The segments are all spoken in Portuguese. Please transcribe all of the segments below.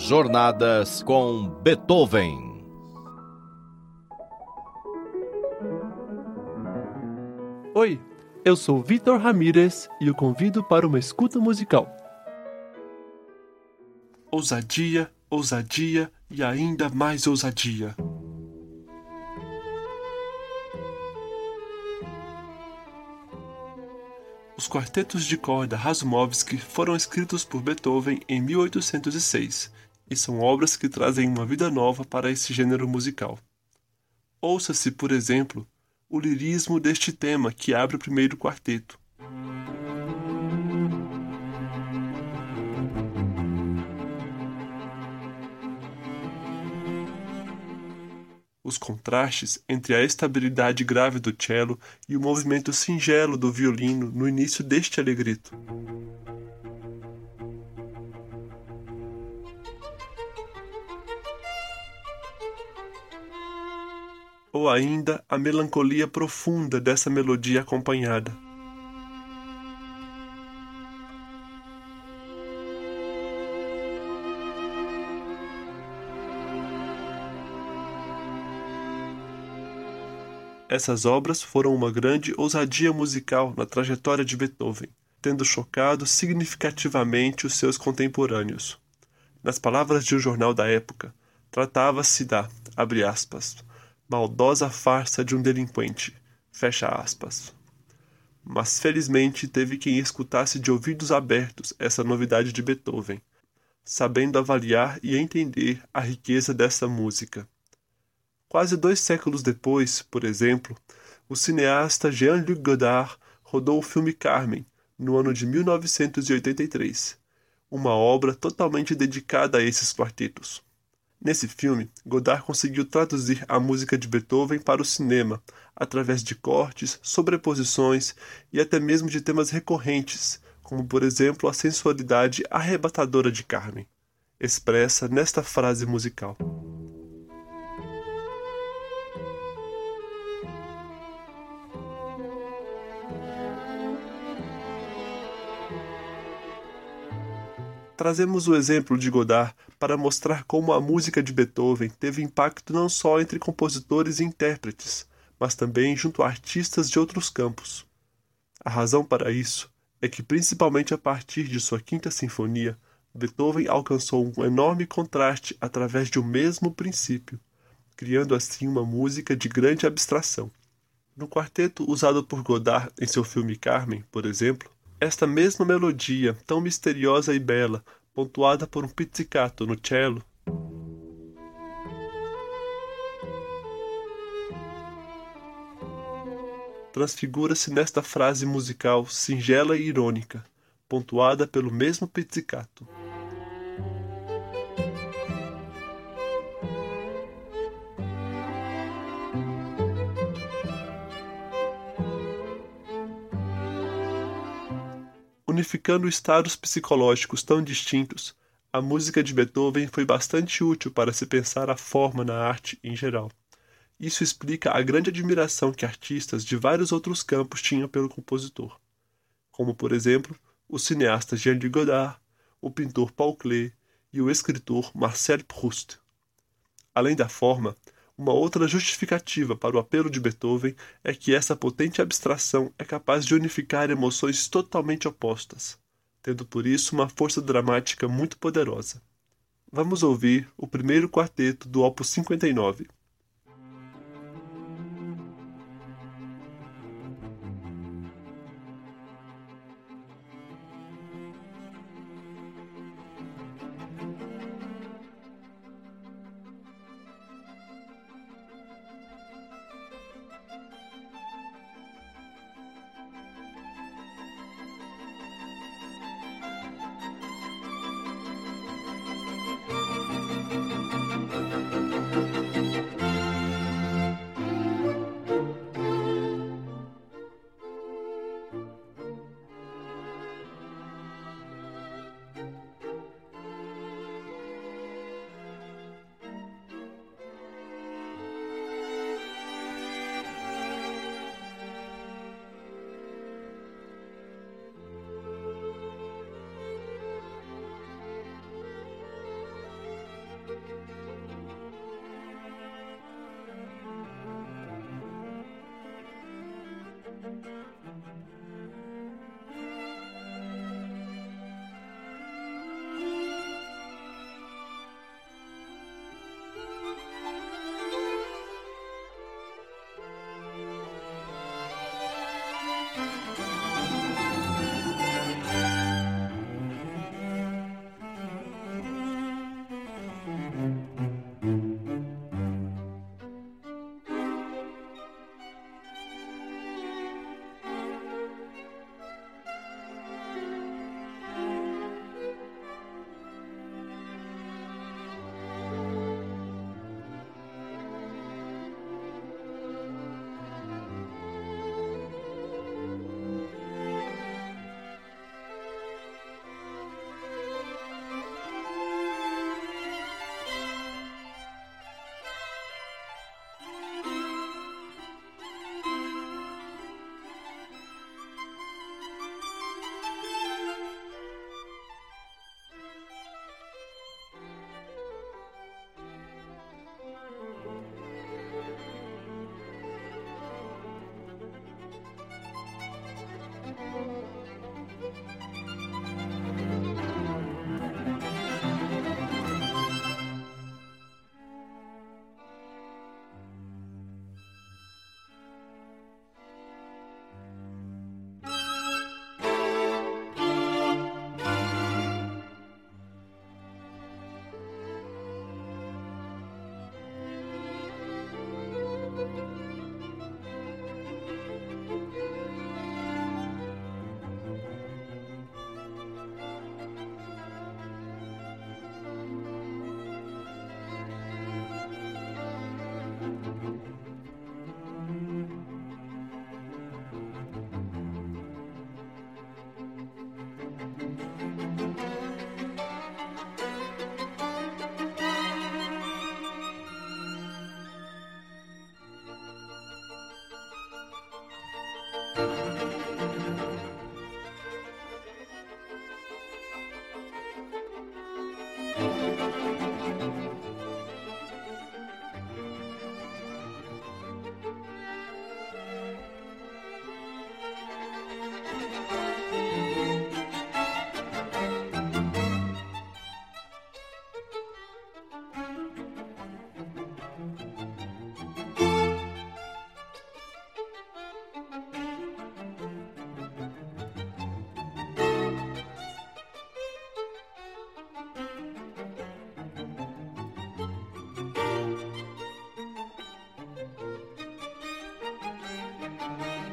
Jornadas com Beethoven. Oi, eu sou Vitor Ramírez e o convido para uma escuta musical. Ousadia, ousadia e ainda mais ousadia. Os quartetos de corda Razumovsky foram escritos por Beethoven em 1806 e são obras que trazem uma vida nova para esse gênero musical. Ouça-se, por exemplo, o lirismo deste tema que abre o primeiro quarteto. os contrastes entre a estabilidade grave do cello e o movimento singelo do violino no início deste alegrito. Ou ainda a melancolia profunda dessa melodia acompanhada. Essas obras foram uma grande ousadia musical na trajetória de Beethoven, tendo chocado significativamente os seus contemporâneos. Nas palavras de um jornal da época, tratava-se da, abre aspas, maldosa farsa de um delinquente, fecha aspas. Mas felizmente teve quem escutasse de ouvidos abertos essa novidade de Beethoven, sabendo avaliar e entender a riqueza dessa música. Quase dois séculos depois, por exemplo, o cineasta Jean-Luc Godard rodou o filme Carmen, no ano de 1983, uma obra totalmente dedicada a esses quartetos. Nesse filme, Godard conseguiu traduzir a música de Beethoven para o cinema, através de cortes, sobreposições e até mesmo de temas recorrentes, como por exemplo a sensualidade arrebatadora de Carmen, expressa nesta frase musical. Trazemos o exemplo de Godard para mostrar como a música de Beethoven teve impacto não só entre compositores e intérpretes, mas também junto a artistas de outros campos. A razão para isso é que, principalmente a partir de sua Quinta Sinfonia, Beethoven alcançou um enorme contraste através de um mesmo princípio, criando assim uma música de grande abstração. No quarteto usado por Godard em seu filme Carmen, por exemplo, esta mesma melodia, tão misteriosa e bela, pontuada por um pizzicato no cello, transfigura-se nesta frase musical singela e irônica, pontuada pelo mesmo pizzicato. Unificando estados psicológicos tão distintos, a música de Beethoven foi bastante útil para se pensar a forma na arte em geral. Isso explica a grande admiração que artistas de vários outros campos tinham pelo compositor, como, por exemplo, o cineasta Jean-Luc Godard, o pintor Paul Klee e o escritor Marcel Proust. Além da forma, uma outra justificativa para o apelo de Beethoven é que essa potente abstração é capaz de unificar emoções totalmente opostas, tendo por isso uma força dramática muito poderosa. Vamos ouvir o primeiro quarteto do Opus 59.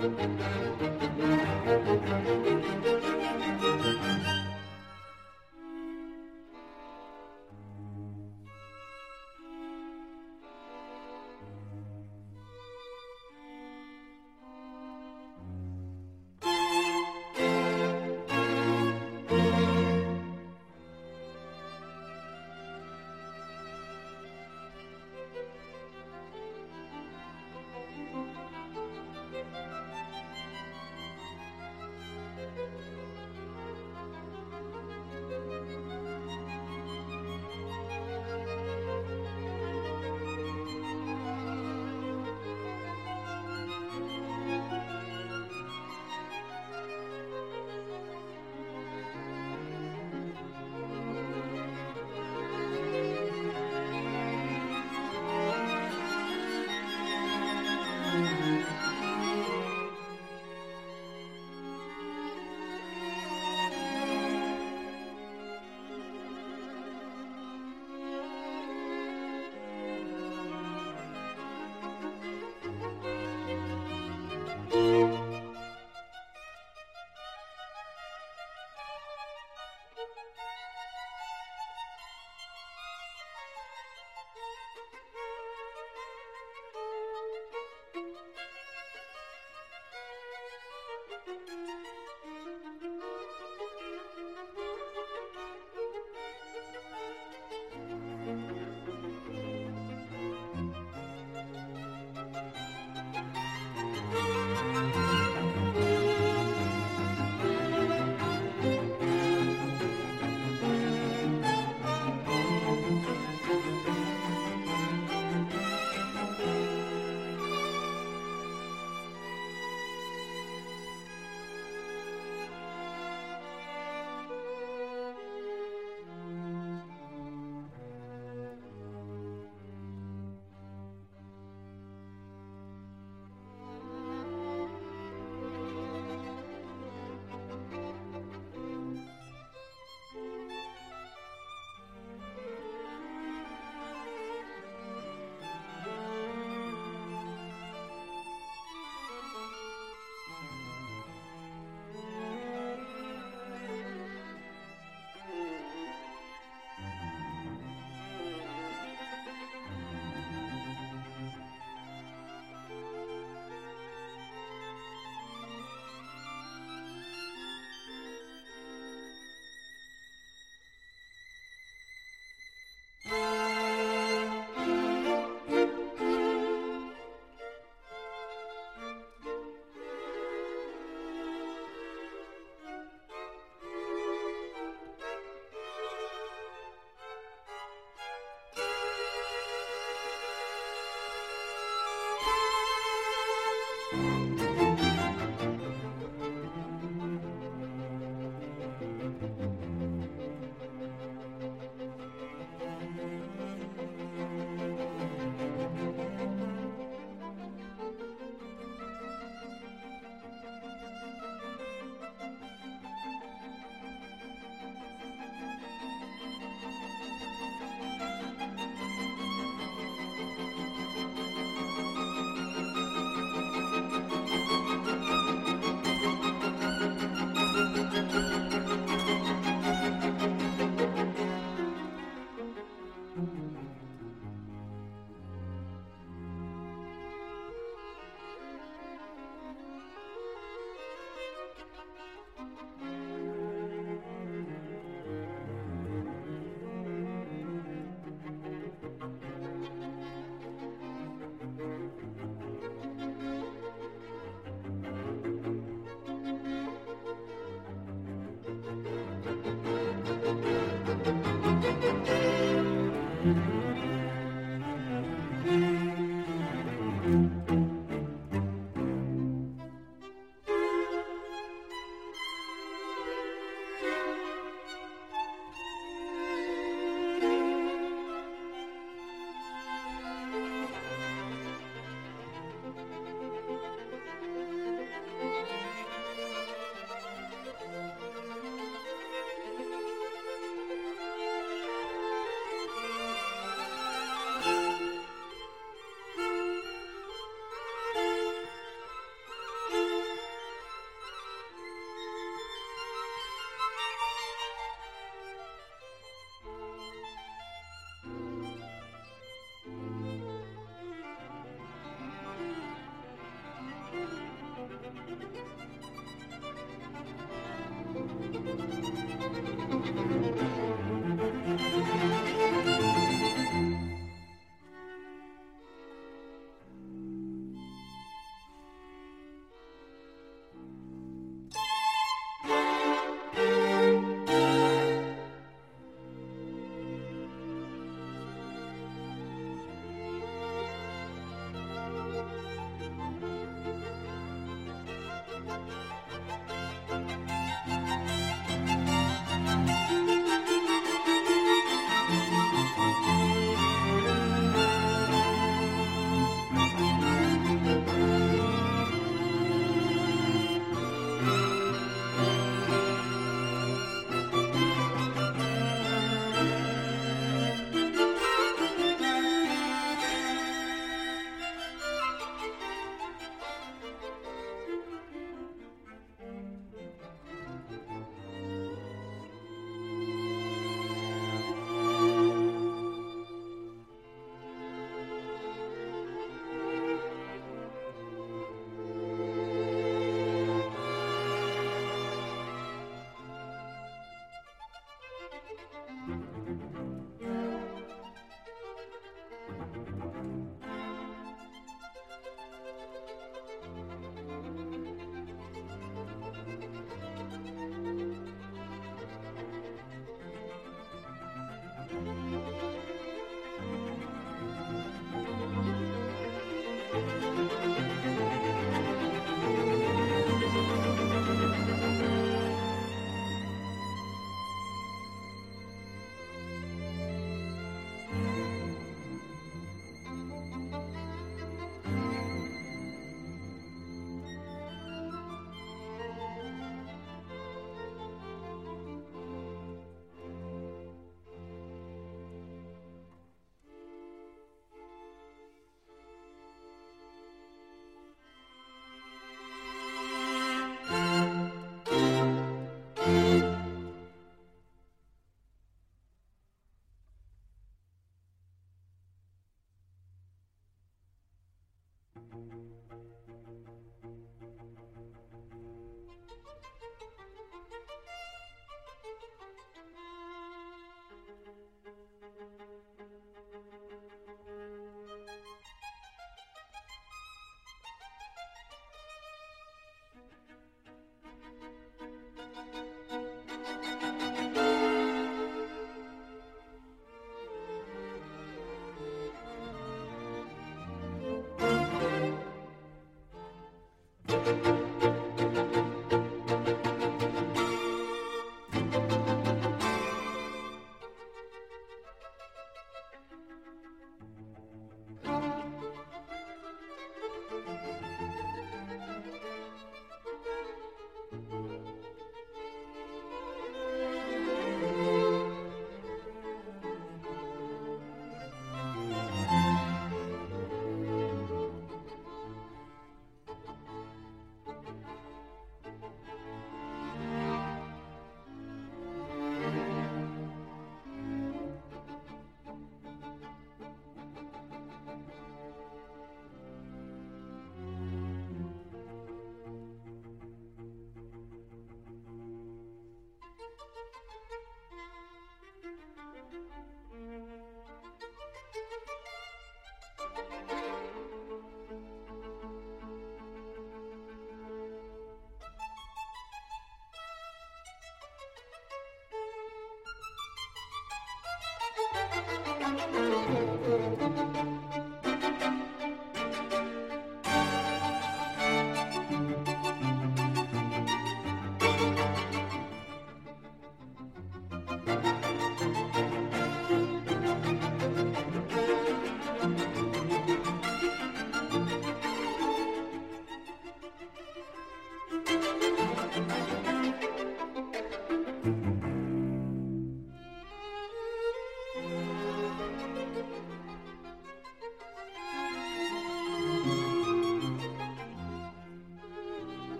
Thank you.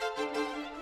Música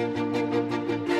Música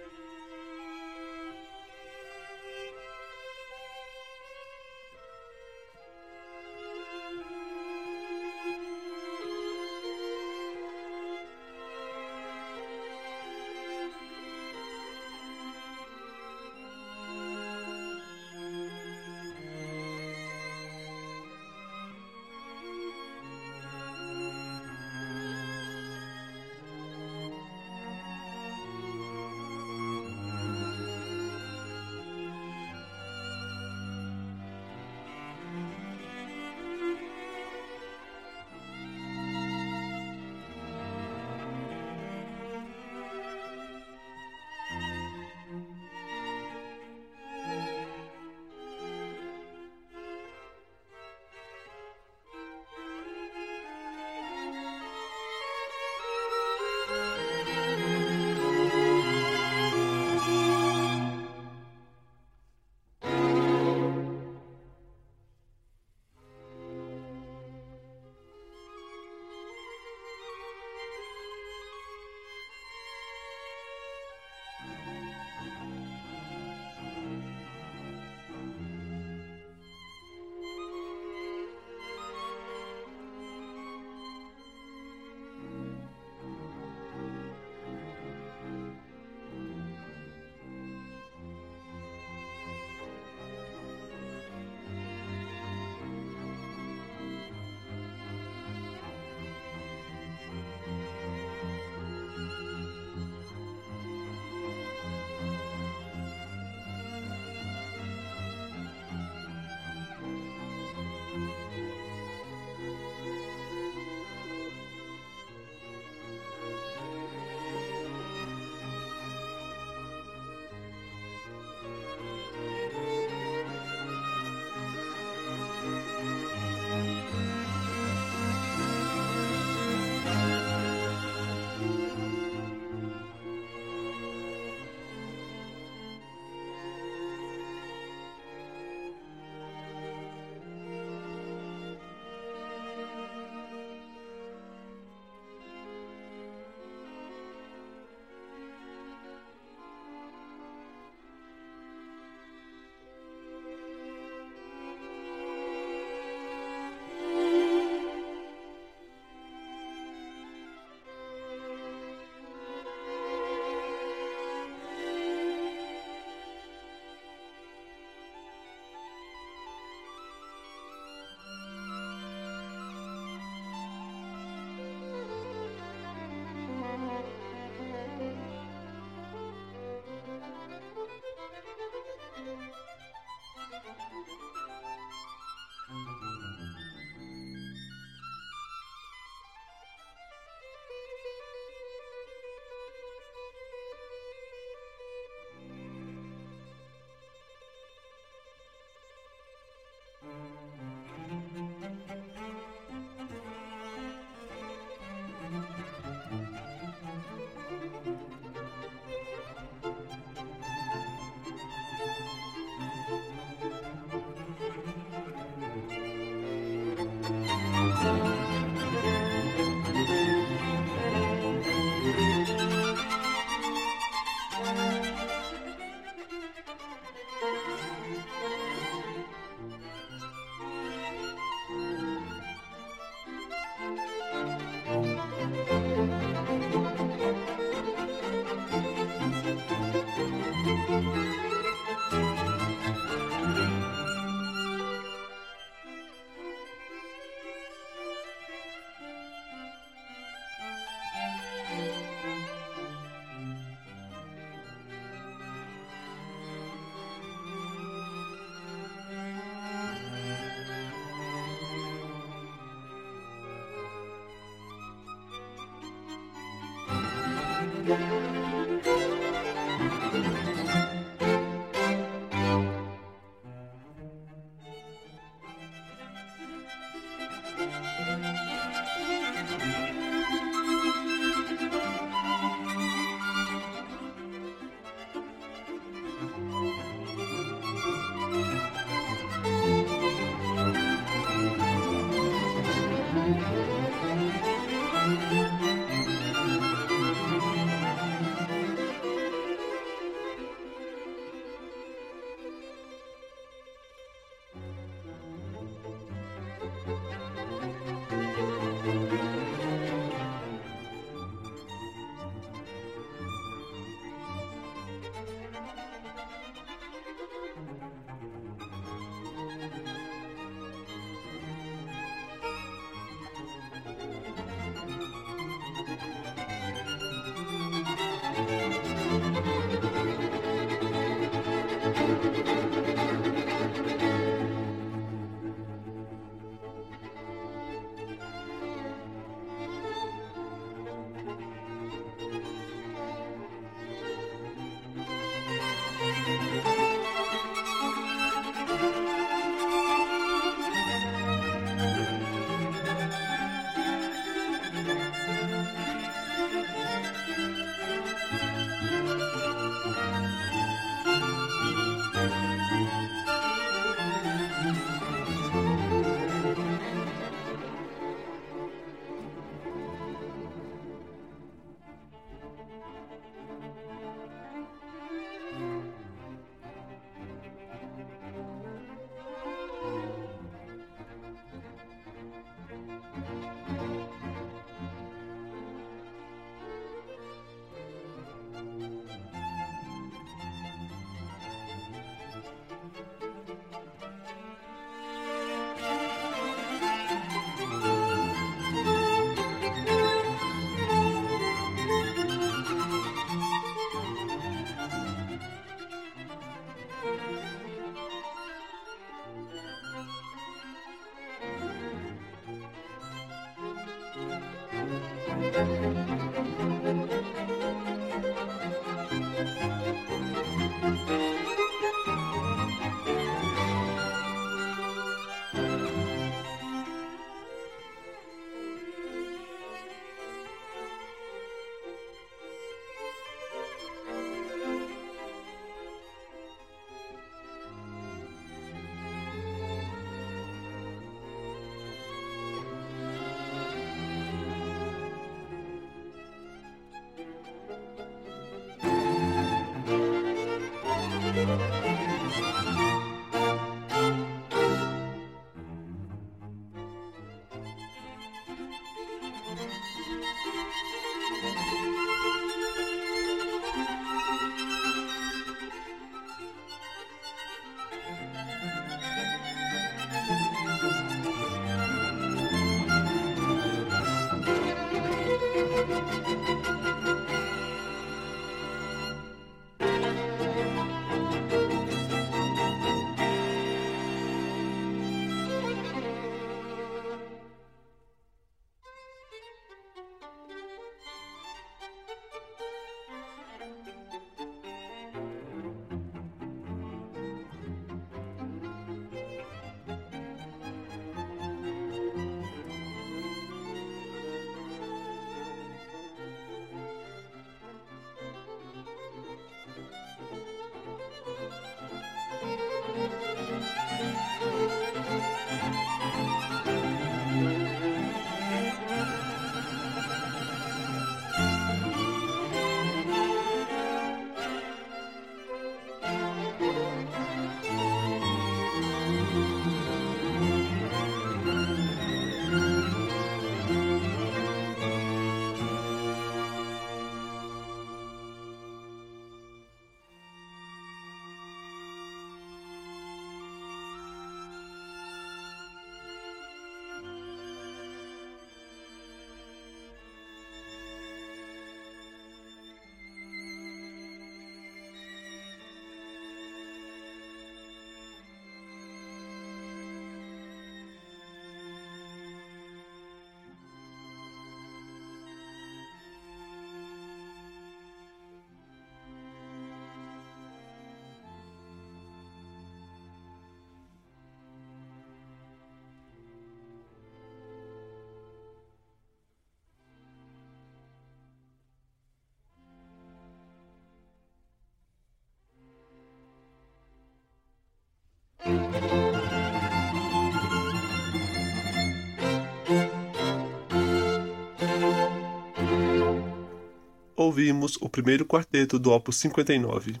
Ouvimos o primeiro quarteto do Opus 59.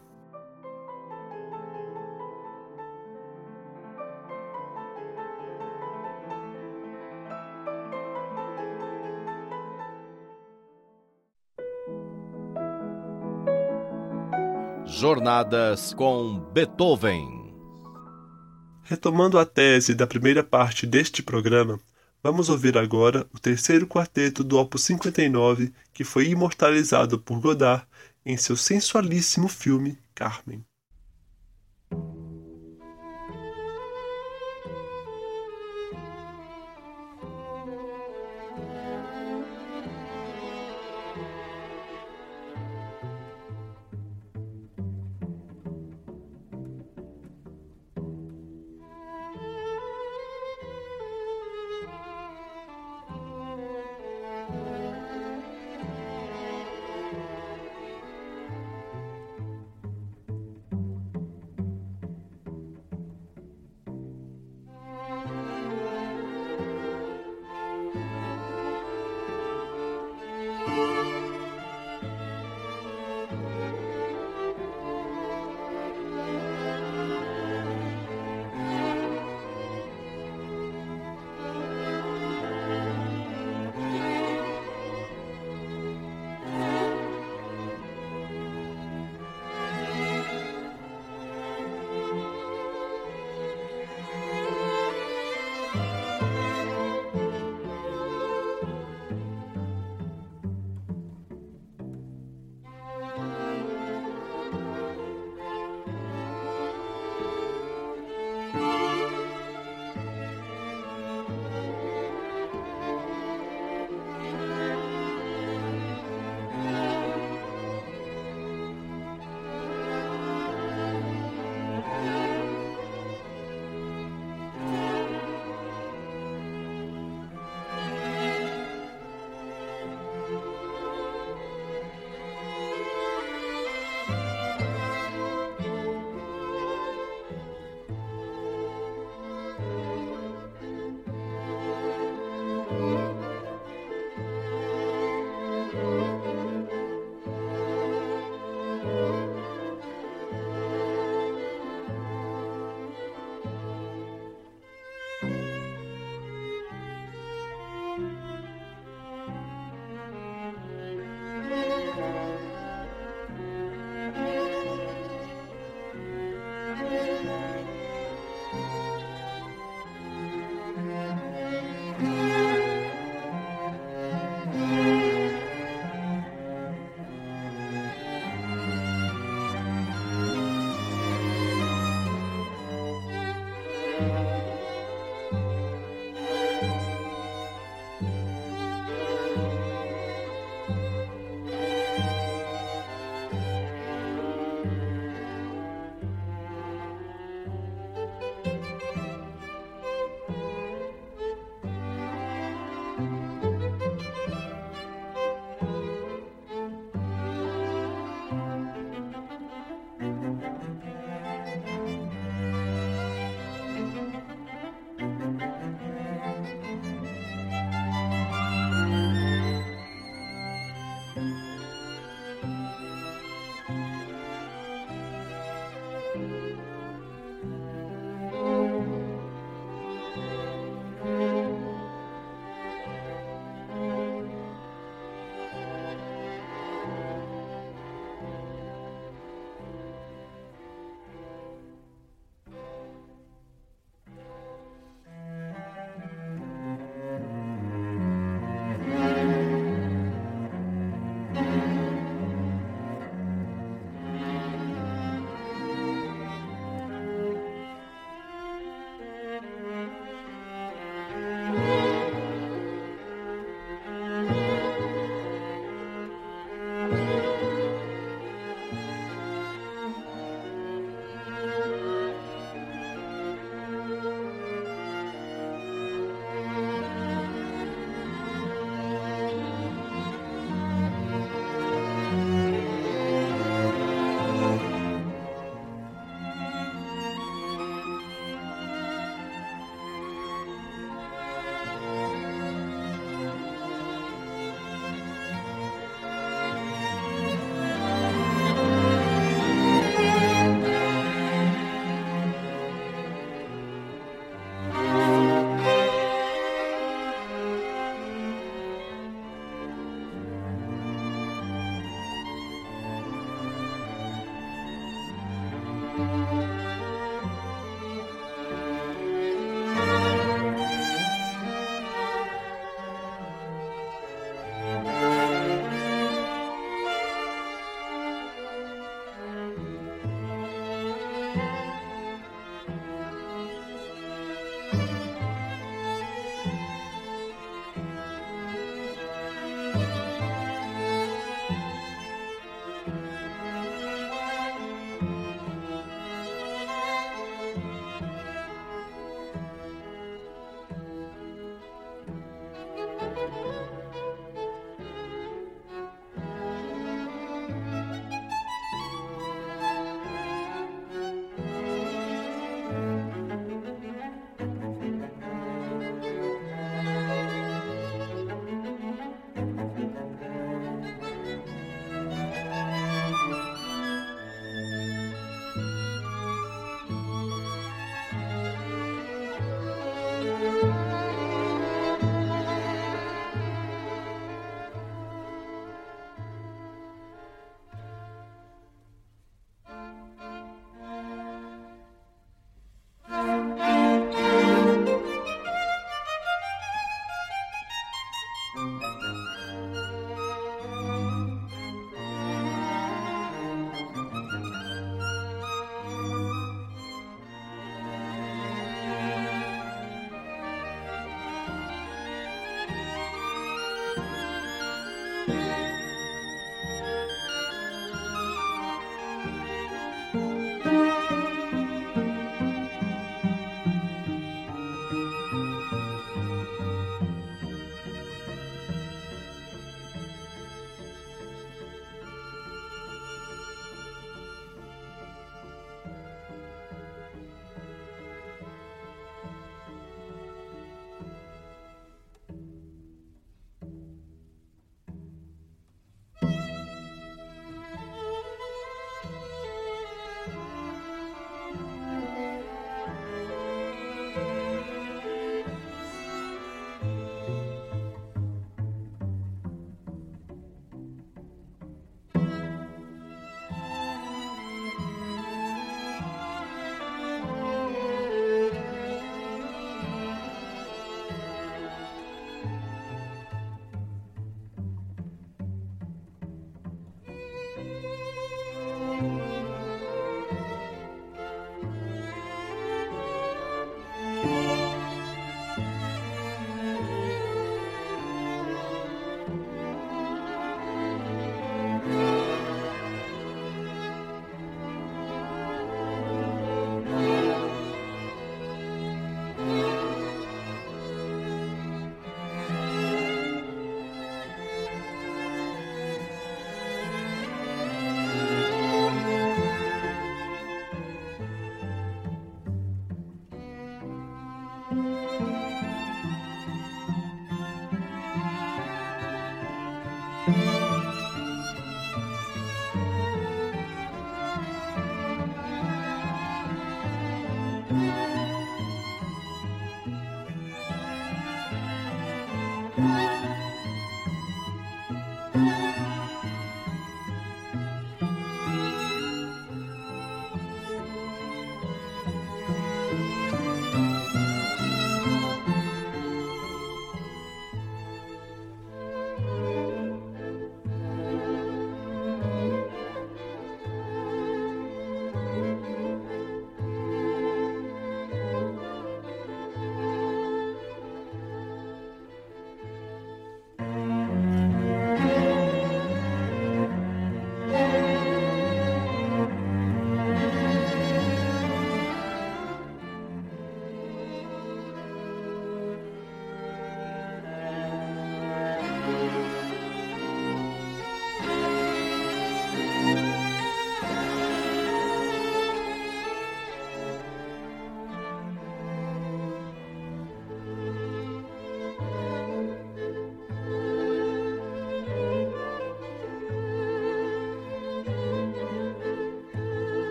Jornadas com Beethoven. Retomando a tese da primeira parte deste programa, vamos ouvir agora o terceiro quarteto do Opus 59, que foi imortalizado por Godard em seu sensualíssimo filme Carmen.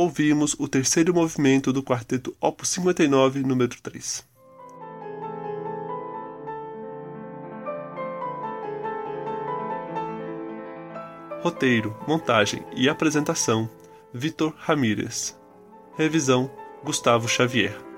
Ouvimos o terceiro movimento do quarteto Opus 59, número 3. Roteiro, montagem e apresentação: Vitor Ramírez. Revisão: Gustavo Xavier.